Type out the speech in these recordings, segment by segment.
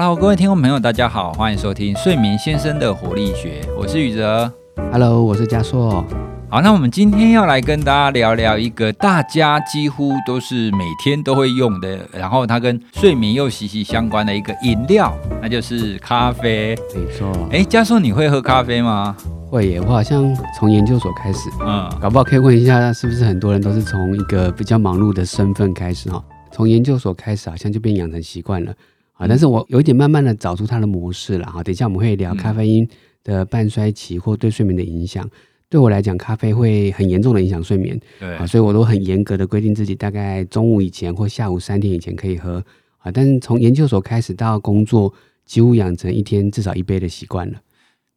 Hello，各位听众朋友，大家好，欢迎收听睡眠先生的活力学，我是宇哲。Hello，我是嘉硕。好，那我们今天要来跟大家聊聊一个大家几乎都是每天都会用的，然后它跟睡眠又息息相关的一个饮料，那就是咖啡。没错，哎，嘉硕，你会喝咖啡吗？会耶！我好像从研究所开始，嗯，搞不好可以问一下，是不是很多人都是从一个比较忙碌的身份开始哈？从研究所开始，好像就变养成习惯了啊。但是我有一点慢慢的找出它的模式了哈。等一下我们会聊咖啡因的半衰期或对睡眠的影响。对我来讲，咖啡会很严重的影响睡眠对啊，，所以我都很严格的规定自己大概中午以前或下午三点以前可以喝啊。但是从研究所开始到工作，几乎养成一天至少一杯的习惯了。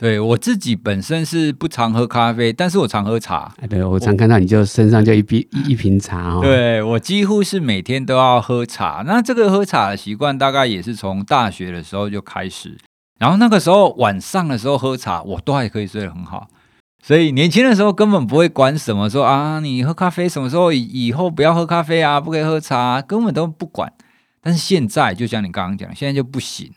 对我自己本身是不常喝咖啡，但是我常喝茶。哎，对我常看到你就身上就一瓶一一瓶茶哦。，对我几乎是每天都要喝茶，那这个喝茶的习惯大概也是从大学的时候就开始，然后那个时候晚上的时候喝茶，我都还可以睡得很好，所以年轻的时候根本不会管什么说啊，你喝咖啡什么时候以以后不要喝咖啡啊，不可以喝茶，根本都不管。但是现在就像你刚刚讲，现在就不行。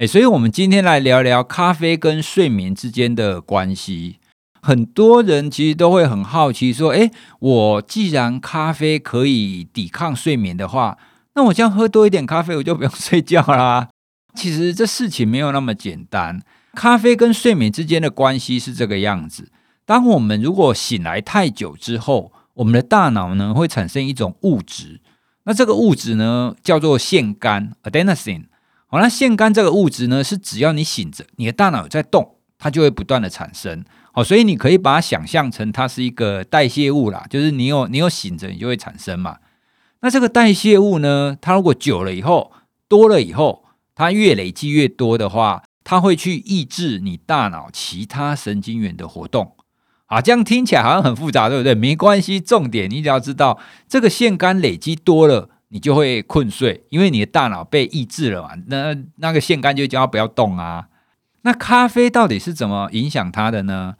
哎，所以我们今天来聊聊咖啡跟睡眠之间的关系。很多人其实都会很好奇，说：“诶，我既然咖啡可以抵抗睡眠的话，那我这样喝多一点咖啡，我就不用 睡觉啦。”其实这事情没有那么简单。咖啡跟睡眠之间的关系是这个样子：当我们如果醒来太久之后，我们的大脑呢会产生一种物质，那这个物质呢叫做腺苷 （adenosine）。好，那腺苷这个物质呢，是只要你醒着，你的大脑在动，它就会不断的产生。好，所以你可以把它想象成它是一个代谢物啦，就是你有你有醒着，你就会产生嘛。那这个代谢物呢，它如果久了以后，多了以后，它越累积越多的话，它会去抑制你大脑其他神经元的活动。啊，这样听起来好像很复杂，对不对？没关系，重点你只要知道，这个腺苷累积多了，你就会困睡，因为你的大脑被抑制了嘛。那那个腺苷就叫它不要动啊。那咖啡到底是怎么影响它的呢？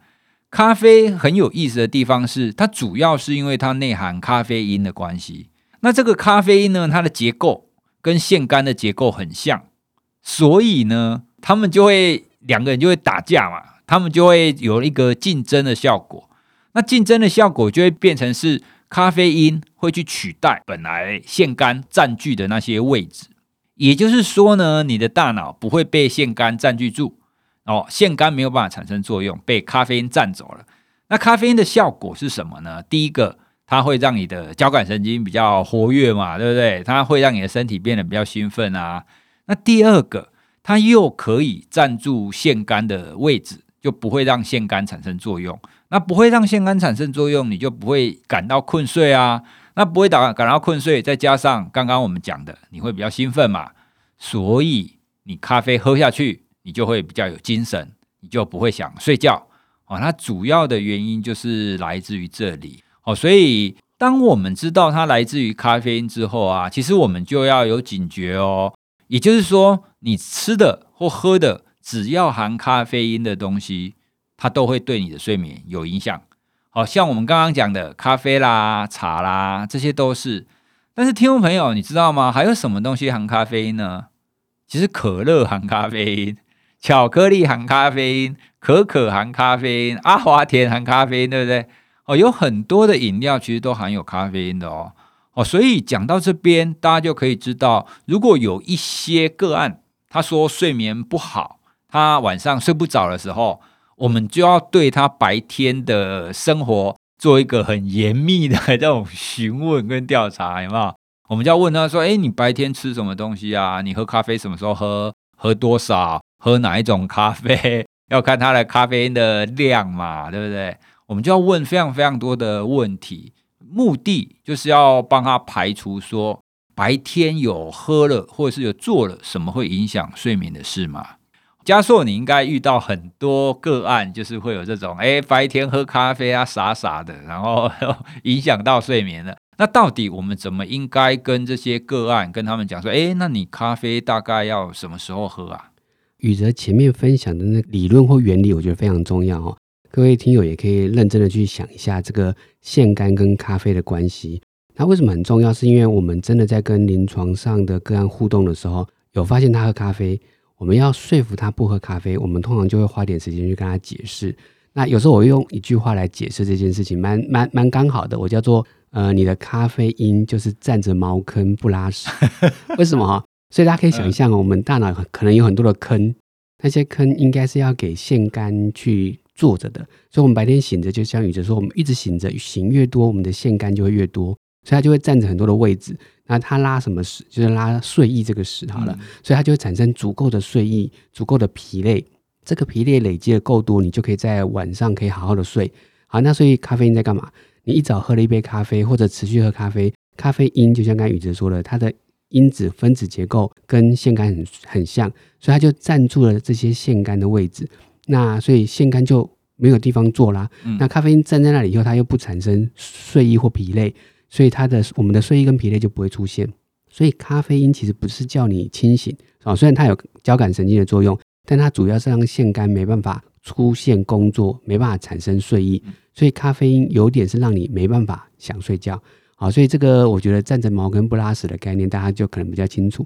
咖啡很有意思的地方是，它主要是因为它内含咖啡因的关系。那这个咖啡因呢，它的结构跟腺苷的结构很像，所以呢，他们就会两个人就会打架嘛，他们就会有一个竞争的效果。那竞争的效果就会变成是咖啡因会去取代本来腺苷占据的那些位置，也就是说呢，你的大脑不会被腺苷占据住。哦，腺苷没有办法产生作用，被咖啡因占走了。那咖啡因的效果是什么呢？第一个，它会让你的交感神经比较活跃嘛，对不对？它会让你的身体变得比较兴奋啊。那第二个，它又可以占住腺苷的位置，就不会让腺苷产生作用。那不会让腺苷产生作用，你就不会感到困睡啊。那不会感感到困睡，再加上刚刚我们讲的，你会比较兴奋嘛，所以你咖啡喝下去。你就会比较有精神，你就不会想睡觉哦。它主要的原因就是来自于这里哦。所以，当我们知道它来自于咖啡因之后啊，其实我们就要有警觉哦。也就是说，你吃的或喝的，只要含咖啡因的东西，它都会对你的睡眠有影响。好像我们刚刚讲的咖啡啦、茶啦，这些都是。但是，听众朋友，你知道吗？还有什么东西含咖啡因呢？其实，可乐含咖啡因。巧克力含咖啡因，可可含咖啡因，阿华田含咖啡因，对不对？哦，有很多的饮料其实都含有咖啡因的哦。哦，所以讲到这边，大家就可以知道，如果有一些个案，他说睡眠不好，他晚上睡不着的时候，我们就要对他白天的生活做一个很严密的这种询问跟调查，有没有？我们就要问他说：“哎，你白天吃什么东西啊？你喝咖啡什么时候喝？喝多少？”喝哪一种咖啡，要看它的咖啡因的量嘛，对不对？我们就要问非常非常多的问题，目的就是要帮他排除说白天有喝了或者是有做了什么会影响睡眠的事嘛。加硕，你应该遇到很多个案，就是会有这种，哎，白天喝咖啡啊，傻傻的，然后 影响到睡眠了。那到底我们怎么应该跟这些个案跟他们讲说，哎，那你咖啡大概要什么时候喝啊？宇哲前面分享的那理论或原理，我觉得非常重要哦。各位听友也可以认真的去想一下这个腺苷跟咖啡的关系。那为什么很重要？是因为我们真的在跟临床上的个案互动的时候，有发现他喝咖啡，我们要说服他不喝咖啡，我们通常就会花点时间去跟他解释。那有时候我会用一句话来解释这件事情，蛮蛮蛮刚好的。我叫做呃，你的咖啡因就是占着茅坑不拉屎。为什么哈？所以大家可以想象，我们大脑可能有很多的坑，那些坑应该是要给腺苷去坐着的。所以，我们白天醒着，就像宇哲说，我们一直醒着，醒越多，我们的腺苷就会越多，所以它就会占着很多的位置。那它拉什么屎？就是拉睡意这个屎好了，所以它就会产生足够的睡意，足够的疲累。这个疲累累积的够多，你就可以在晚上可以好好的睡。好，那所以咖啡因在干嘛？你一早喝了一杯咖啡，或者持续喝咖啡，咖啡因就像刚才宇哲说的，它的因子分子结构跟腺苷很很像，所以它就占住了这些腺苷的位置。那所以腺苷就没有地方坐啦。那咖啡因站在那里以后，它又不产生睡意或疲累，所以它的我们的睡意跟疲累就不会出现。所以咖啡因其实不是叫你清醒啊，虽然它有交感神经的作用。但它主要是让腺苷没办法出现工作，没办法产生睡意，所以咖啡因有点是让你没办法想睡觉。好，所以这个我觉得站着茅坑不拉屎的概念，大家就可能比较清楚。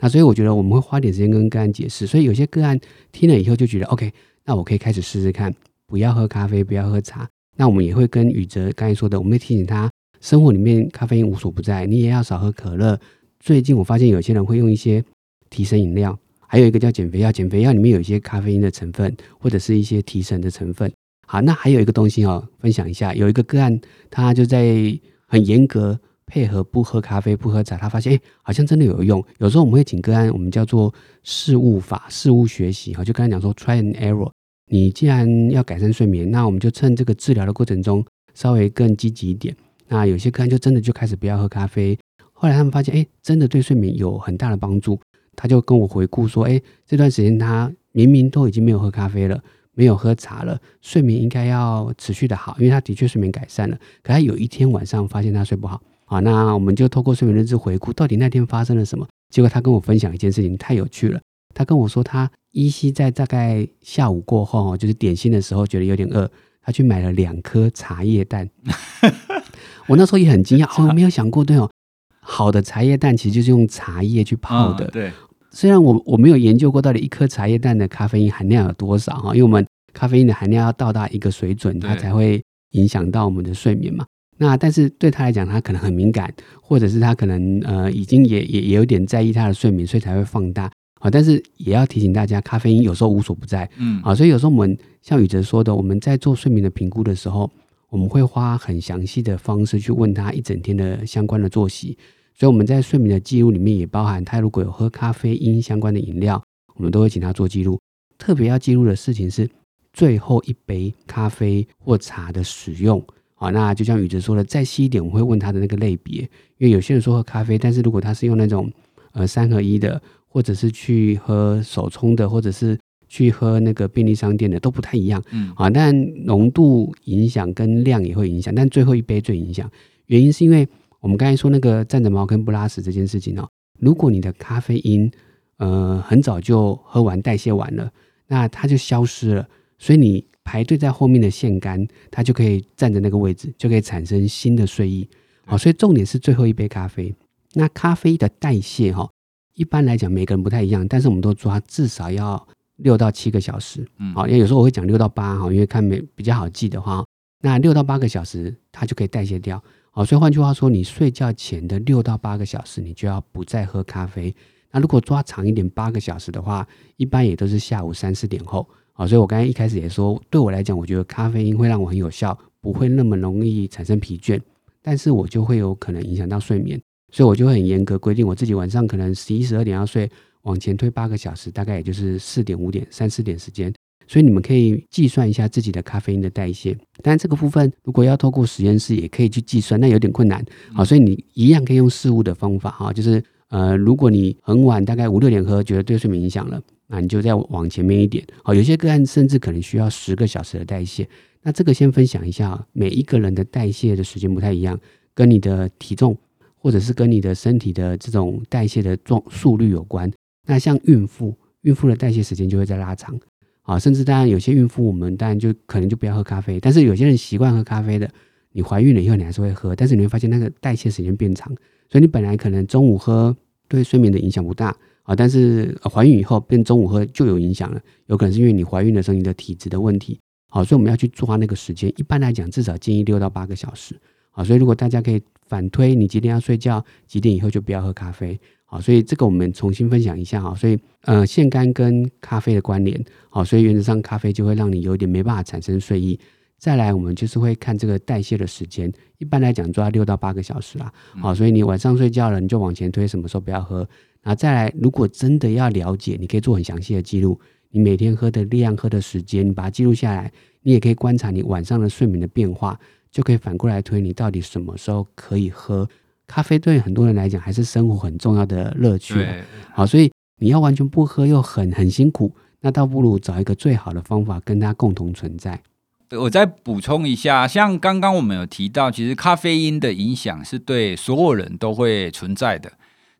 那所以我觉得我们会花点时间跟个案解释。所以有些个案听了以后就觉得 OK，那我可以开始试试看，不要喝咖啡，不要喝茶。那我们也会跟宇哲刚才说的，我们会提醒他，生活里面咖啡因无所不在，你也要少喝可乐。最近我发现有些人会用一些提神饮料。还有一个叫减肥药，减肥药里面有一些咖啡因的成分，或者是一些提神的成分。好，那还有一个东西哦，分享一下，有一个个案，他就在很严格配合不喝咖啡、不喝茶，他发现哎，好像真的有用。有时候我们会请个案，我们叫做事物法、事物学习，哈，就跟他讲说 try and error。你既然要改善睡眠，那我们就趁这个治疗的过程中稍微更积极一点。那有些客人就真的就开始不要喝咖啡，后来他们发现，哎，真的对睡眠有很大的帮助。他就跟我回顾说：“哎，这段时间他明明都已经没有喝咖啡了，没有喝茶了，睡眠应该要持续的好，因为他的确睡眠改善了。可他有一天晚上发现他睡不好，好，那我们就透过睡眠日志回顾，到底那天发生了什么？结果他跟我分享一件事情，太有趣了。他跟我说，他依稀在大概下午过后，就是点心的时候，觉得有点饿，他去买了两颗茶叶蛋。我那时候也很惊讶，哦，没有想过，对哦。”好的茶叶蛋其实就是用茶叶去泡的。对，虽然我我没有研究过到底一颗茶叶蛋的咖啡因含量有多少哈，因为我们咖啡因的含量要到达一个水准，它才会影响到我们的睡眠嘛。那但是对他来讲，他可能很敏感，或者是他可能呃已经也也也有点在意他的睡眠，所以才会放大啊。但是也要提醒大家，咖啡因有时候无所不在，嗯啊，所以有时候我们像宇哲说的，我们在做睡眠的评估的时候。我们会花很详细的方式去问他一整天的相关的作息，所以我们在睡眠的记录里面也包含他如果有喝咖啡因相关的饮料，我们都会请他做记录。特别要记录的事情是最后一杯咖啡或茶的使用。好，那就像宇哲说的，再细一点，我会问他的那个类别，因为有些人说喝咖啡，但是如果他是用那种呃三合一的，或者是去喝手冲的，或者是去喝那个便利商店的都不太一样，嗯啊，但浓度影响跟量也会影响，但最后一杯最影响。原因是因为我们刚才说那个站着茅坑不拉屎这件事情哦，如果你的咖啡因呃很早就喝完代谢完了，那它就消失了，所以你排队在后面的腺苷它就可以站在那个位置，就可以产生新的睡意。好，所以重点是最后一杯咖啡。那咖啡的代谢哈，一般来讲每个人不太一样，但是我们都抓至少要。六到七个小时，嗯，好，因为有时候我会讲六到八哈，因为看没比较好记的话，那六到八个小时它就可以代谢掉，好，所以换句话说，你睡觉前的六到八个小时，你就要不再喝咖啡。那如果抓长一点，八个小时的话，一般也都是下午三四点后，好，所以我刚才一开始也说，对我来讲，我觉得咖啡因会让我很有效，不会那么容易产生疲倦，但是我就会有可能影响到睡眠，所以我就会很严格规定我自己晚上可能十一十二点要睡。往前推八个小时，大概也就是四点五点三四点时间，所以你们可以计算一下自己的咖啡因的代谢。但这个部分如果要透过实验室，也可以去计算，那有点困难好，所以你一样可以用事物的方法哈，就是呃，如果你很晚，大概五六点喝，觉得对睡眠影响了，那你就再往前面一点好，有些个案甚至可能需要十个小时的代谢。那这个先分享一下，每一个人的代谢的时间不太一样，跟你的体重或者是跟你的身体的这种代谢的状速率有关。那像孕妇，孕妇的代谢时间就会在拉长，啊，甚至当然有些孕妇，我们当然就可能就不要喝咖啡，但是有些人习惯喝咖啡的，你怀孕了以后你还是会喝，但是你会发现那个代谢时间变长，所以你本来可能中午喝对睡眠的影响不大，啊，但是怀孕以后变中午喝就有影响了，有可能是因为你怀孕的时候你的体质的问题。好，所以我们要去抓那个时间。一般来讲，至少建议六到八个小时。好，所以如果大家可以反推，你几点要睡觉，几点以后就不要喝咖啡。好，所以这个我们重新分享一下哈。所以呃，腺苷跟咖啡的关联。好，所以原则上咖啡就会让你有点没办法产生睡意。再来，我们就是会看这个代谢的时间。一般来讲，抓六到八个小时啦。好，所以你晚上睡觉了，你就往前推，什么时候不要喝。然后再来，如果真的要了解，你可以做很详细的记录。你每天喝的量、喝的时间，你把它记录下来。你也可以观察你晚上的睡眠的变化，就可以反过来推你到底什么时候可以喝咖啡。对很多人来讲，还是生活很重要的乐趣。好，所以你要完全不喝又很很辛苦，那倒不如找一个最好的方法跟它共同存在。我再补充一下，像刚刚我们有提到，其实咖啡因的影响是对所有人都会存在的。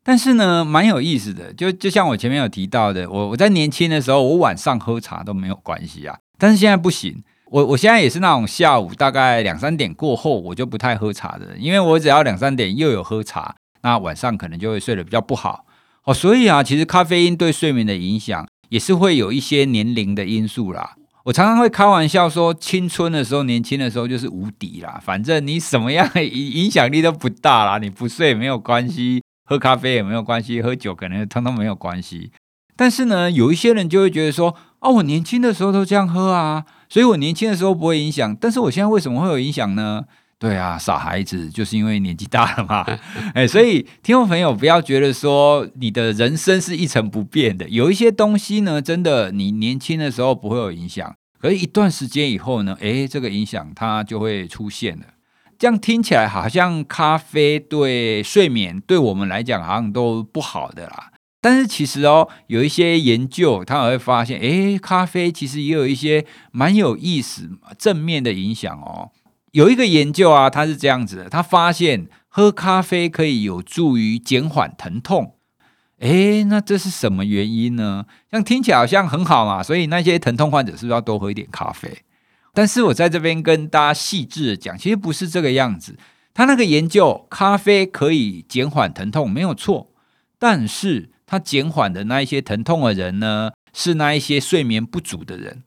但是呢，蛮有意思的，就就像我前面有提到的，我我在年轻的时候，我晚上喝茶都没有关系啊。但是现在不行，我我现在也是那种下午大概两三点过后，我就不太喝茶的，因为我只要两三点又有喝茶，那晚上可能就会睡得比较不好哦。所以啊，其实咖啡因对睡眠的影响也是会有一些年龄的因素啦。我常常会开玩笑说，青春的时候、年轻的时候就是无敌啦，反正你什么样影影响力都不大啦，你不睡也没有关系。喝咖啡也没有关系，喝酒可能通通没有关系。但是呢，有一些人就会觉得说：“哦，我年轻的时候都这样喝啊，所以我年轻的时候不会影响。但是我现在为什么会有影响呢？”对啊，傻孩子，就是因为年纪大了嘛。哎，所以听众朋友不要觉得说你的人生是一成不变的，有一些东西呢，真的你年轻的时候不会有影响，可是一段时间以后呢，哎，这个影响它就会出现了。这样听起来好像咖啡对睡眠对我们来讲好像都不好的啦。但是其实哦，有一些研究他会发现，诶，咖啡其实也有一些蛮有意思、正面的影响哦。有一个研究啊，它是这样子的，他发现喝咖啡可以有助于减缓疼痛。诶，那这是什么原因呢？像听起来好像很好嘛，所以那些疼痛患者是不是要多喝一点咖啡？但是我在这边跟大家细致的讲，其实不是这个样子。他那个研究，咖啡可以减缓疼痛，没有错。但是他减缓的那一些疼痛的人呢，是那一些睡眠不足的人。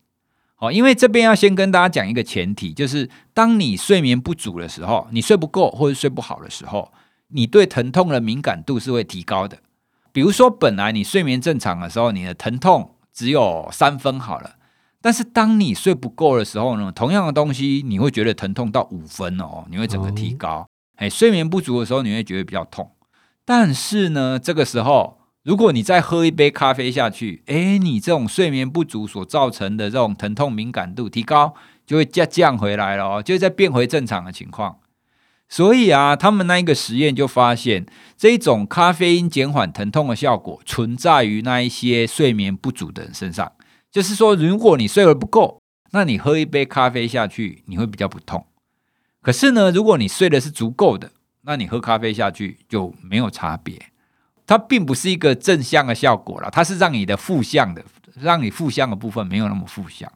哦，因为这边要先跟大家讲一个前提，就是当你睡眠不足的时候，你睡不够或者睡不好的时候，你对疼痛的敏感度是会提高的。比如说，本来你睡眠正常的时候，你的疼痛只有三分好了。但是当你睡不够的时候呢，同样的东西你会觉得疼痛到五分哦，你会整个提高。哎，睡眠不足的时候你会觉得比较痛。但是呢，这个时候如果你再喝一杯咖啡下去，哎，你这种睡眠不足所造成的这种疼痛敏感度提高，就会降降回来了哦，就再变回正常的情况。所以啊，他们那一个实验就发现，这一种咖啡因减缓疼痛的效果存在于那一些睡眠不足的人身上。就是说，如果你睡得不够，那你喝一杯咖啡下去，你会比较不痛。可是呢，如果你睡的是足够的，那你喝咖啡下去就没有差别。它并不是一个正向的效果了，它是让你的负向的，让你负向的部分没有那么负向。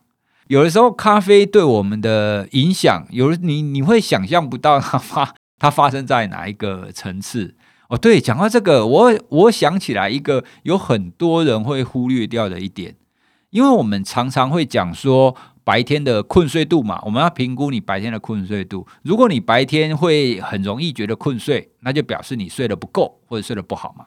有的时候，咖啡对我们的影响，有你你会想象不到它发它发生在哪一个层次。哦，对，讲到这个，我我想起来一个有很多人会忽略掉的一点。因为我们常常会讲说白天的困睡度嘛，我们要评估你白天的困睡度。如果你白天会很容易觉得困睡，那就表示你睡得不够或者睡得不好嘛。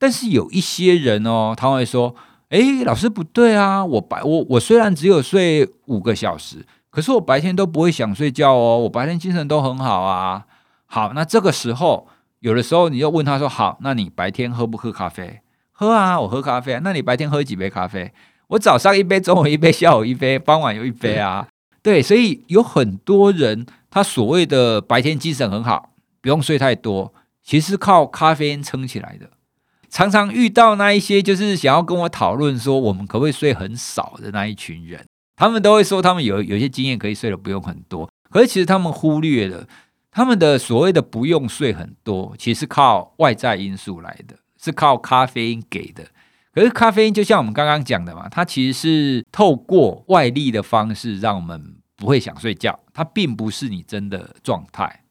但是有一些人哦，他会说：“诶，老师不对啊，我白我我虽然只有睡五个小时，可是我白天都不会想睡觉哦，我白天精神都很好啊。”好，那这个时候有的时候你就问他说：“好，那你白天喝不喝咖啡？喝啊，我喝咖啡啊。那你白天喝几杯咖啡？”我早上一杯，中午一杯，下午一杯，傍晚又一杯啊。对，所以有很多人，他所谓的白天精神很好，不用睡太多，其实靠咖啡因撑起来的。常常遇到那一些就是想要跟我讨论说，我们可不可以睡很少的那一群人，他们都会说他们有有些经验可以睡的不用很多，可是其实他们忽略了他们的所谓的不用睡很多，其实是靠外在因素来的，是靠咖啡因给的。可是咖啡因就像我们刚刚讲的嘛，它其实是透过外力的方式让我们不会想睡觉，它并不是你真的状态。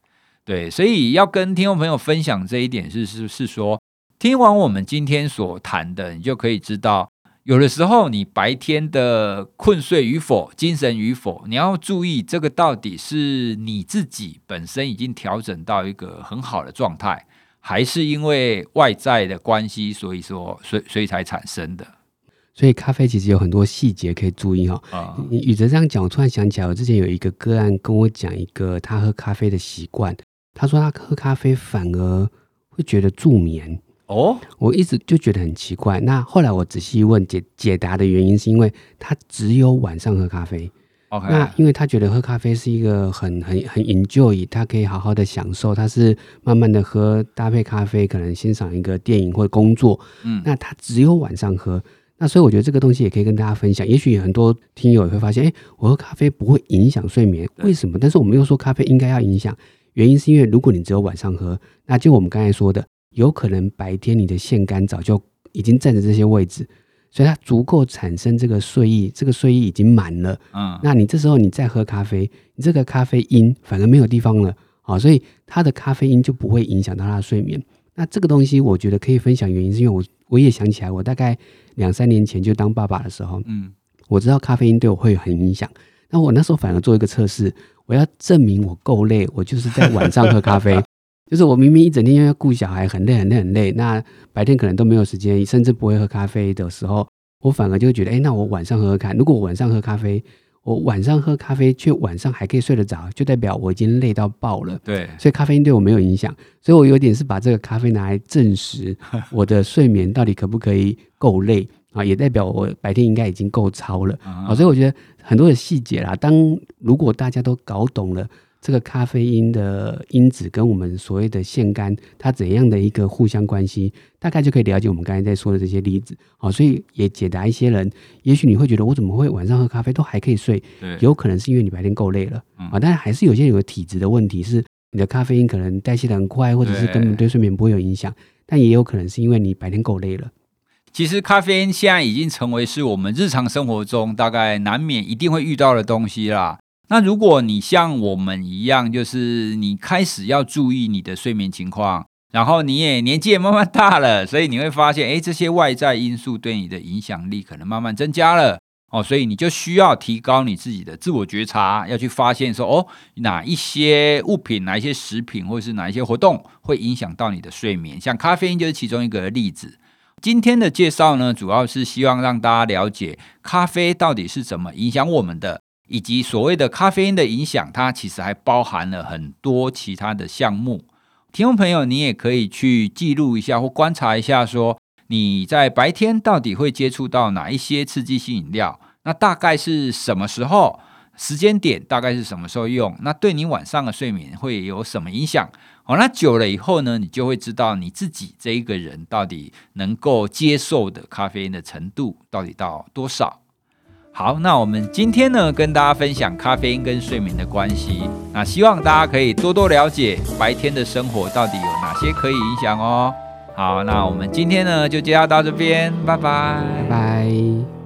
对，所以要跟听众朋友分享这一点是是是说，听完我们今天所谈的，你就可以知道，有的时候你白天的困睡与否、精神与否，你要注意这个到底是你自己本身已经调整到一个很好的状态，还是因为外在的关系，所以说所以所以才产生的。所以咖啡其实有很多细节可以注意哈。啊、你宇哲这样讲，我突然想起来，我之前有一个个案跟我讲一个他喝咖啡的习惯，他说他喝咖啡反而会觉得助眠。哦，我一直就觉得很奇怪。那后来我仔细问解解答的原因，是因为他只有晚上喝咖啡。OK，那因为他觉得喝咖啡是一个很很很 enjoy，他可以好好的享受，他是慢慢的喝，搭配咖啡，可能欣赏一个电影或工作。嗯那他只有晚上喝。那所以我觉得这个东西也可以跟大家分享。也许很多听友也会发现，哎，我喝咖啡不会影响睡眠，为什么？但是我们又说咖啡应该要影响，原因是因为如果你只有晚上喝，那就我们刚才说的，有可能白天你的腺苷早就已经占着这些位置，所以它足够产生这个睡意，这个睡意已经满了。嗯，那你这时候你再喝咖啡，你这个咖啡因反而没有地方了，哦，所以它的咖啡因就不会影响到他的睡眠。那这个东西我觉得可以分享，原因是因为我我也想起来，我大概两三年前就当爸爸的时候，嗯我知道咖啡因对我会很影响。那我那时候反而做一个测试，我要证明我够累，我就是在晚上喝咖啡。就是我明明一整天要顾小孩，很累很累很累，那白天可能都没有时间，甚至不会喝咖啡的时候，我反而就会觉得，哎，那我晚上喝喝看。如果我晚上喝咖啡，我晚上喝咖啡却晚上还可以睡得着，就代表我已经累到爆了。对，所以咖啡因对我没有影响，所以我有点是把这个咖啡拿来证实我的睡眠到底可不可以够累啊，也代表我白天应该已经够超了。啊，所以我觉得很多的细节啦，当如果大家都搞懂了这个咖啡因的因子跟我们所谓的腺苷它怎样的一个互相关系，大概就可以了解我们刚才在说的这些例子。好，所以也解答一些人，也许你会觉得我怎么会晚上喝咖啡都还可以睡，对，有可能是因为你白天够累了嗯啊，但是还是有些人有个体质的问题，是你的咖啡因可能代谢的很快，或者是根本对睡眠不会有影响，但也有可能是因为你白天够累了。其实咖啡因现在已经成为是我们日常生活中大概难免一定会遇到的东西啦。那如果你像我们一样，就是你开始要注意你的睡眠情况，然后你也年纪也慢慢大了，所以你会发现，哎，这些外在因素对你的影响力可能慢慢增加了。哦，所以你就需要提高你自己的自我觉察，要去发现说，哦，哪一些物品、哪一些食品，或者是哪一些活动会影响到你的睡眠。像咖啡因就是其中一个例子。今天的介绍呢，主要是希望让大家了解咖啡到底是怎么影响我们的，以及所谓的咖啡因的影响，它其实还包含了很多其他的项目。听众朋友，你也可以去记录一下或观察一下说你在白天到底会接触到哪一些刺激性饮料？那大概是什么时候？时间点大概是什么时候用？那对你晚上的睡眠会有什么影响？好，那久了以后呢，你就会知道你自己这一个人到底能够接受的咖啡因的程度到底到多少。好，那我们今天呢，跟大家分享咖啡因跟睡眠的关系。那希望大家可以多多了解白天的生活到底有哪些可以影响哦。好，那我们今天呢就介绍到这边，拜拜，拜拜。